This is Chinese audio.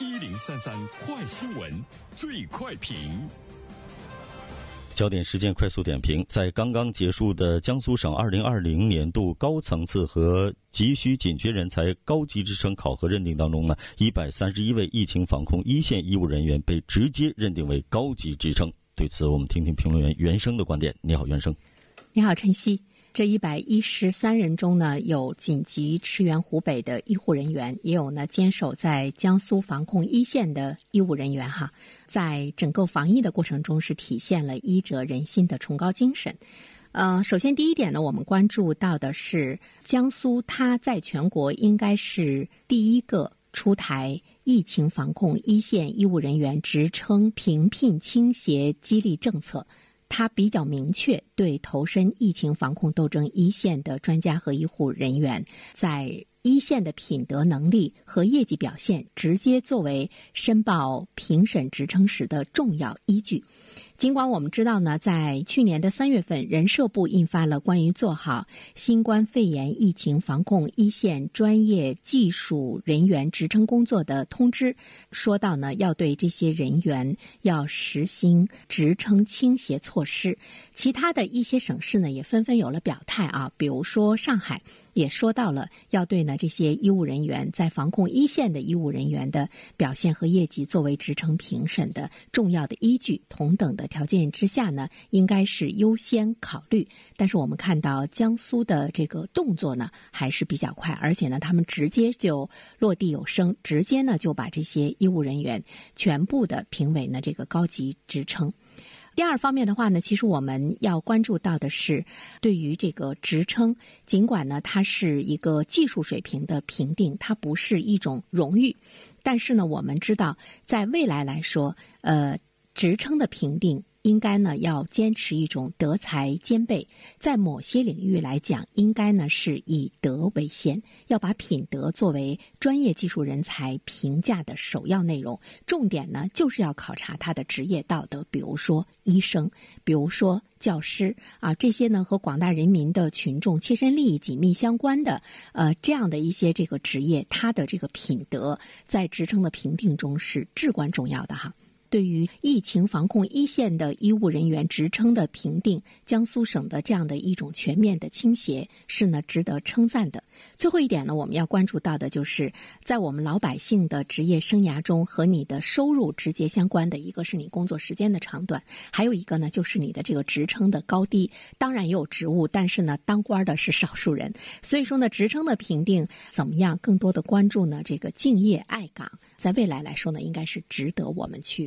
一零三三快新闻，最快评。焦点事件快速点评：在刚刚结束的江苏省二零二零年度高层次和急需紧缺人才高级职称考核认定当中呢，一百三十一位疫情防控一线医务人员被直接认定为高级职称。对此，我们听听评论员袁生的观点。你好，袁生。你好，晨曦。这一百一十三人中呢，有紧急驰援湖北的医护人员，也有呢坚守在江苏防控一线的医务人员。哈，在整个防疫的过程中，是体现了医者仁心的崇高精神。呃，首先第一点呢，我们关注到的是江苏，它在全国应该是第一个出台疫情防控一线医务人员职称评聘倾斜激励政策。他比较明确，对投身疫情防控斗争一线的专家和医护人员，在一线的品德能力和业绩表现，直接作为申报评审职称时的重要依据。尽管我们知道呢，在去年的三月份，人社部印发了关于做好新冠肺炎疫情防控一线专业技术人员职称工作的通知，说到呢，要对这些人员要实行职称倾斜措施。其他的一些省市呢，也纷纷有了表态啊，比如说上海。也说到了要对呢这些医务人员在防控一线的医务人员的表现和业绩作为职称评审的重要的依据，同等的条件之下呢，应该是优先考虑。但是我们看到江苏的这个动作呢还是比较快，而且呢他们直接就落地有声，直接呢就把这些医务人员全部的评为呢这个高级职称。第二方面的话呢，其实我们要关注到的是，对于这个职称，尽管呢它是一个技术水平的评定，它不是一种荣誉，但是呢，我们知道在未来来说，呃，职称的评定。应该呢要坚持一种德才兼备，在某些领域来讲，应该呢是以德为先，要把品德作为专业技术人才评价的首要内容。重点呢就是要考察他的职业道德，比如说医生，比如说教师啊，这些呢和广大人民的群众切身利益紧密相关的，呃，这样的一些这个职业，他的这个品德在职称的评定中是至关重要的哈。对于疫情防控一线的医务人员职称的评定，江苏省的这样的一种全面的倾斜是呢值得称赞的。最后一点呢，我们要关注到的就是在我们老百姓的职业生涯中，和你的收入直接相关的一个是你工作时间的长短，还有一个呢就是你的这个职称的高低。当然也有职务，但是呢当官的是少数人，所以说呢职称的评定怎么样，更多的关注呢这个敬业爱岗，在未来来说呢，应该是值得我们去。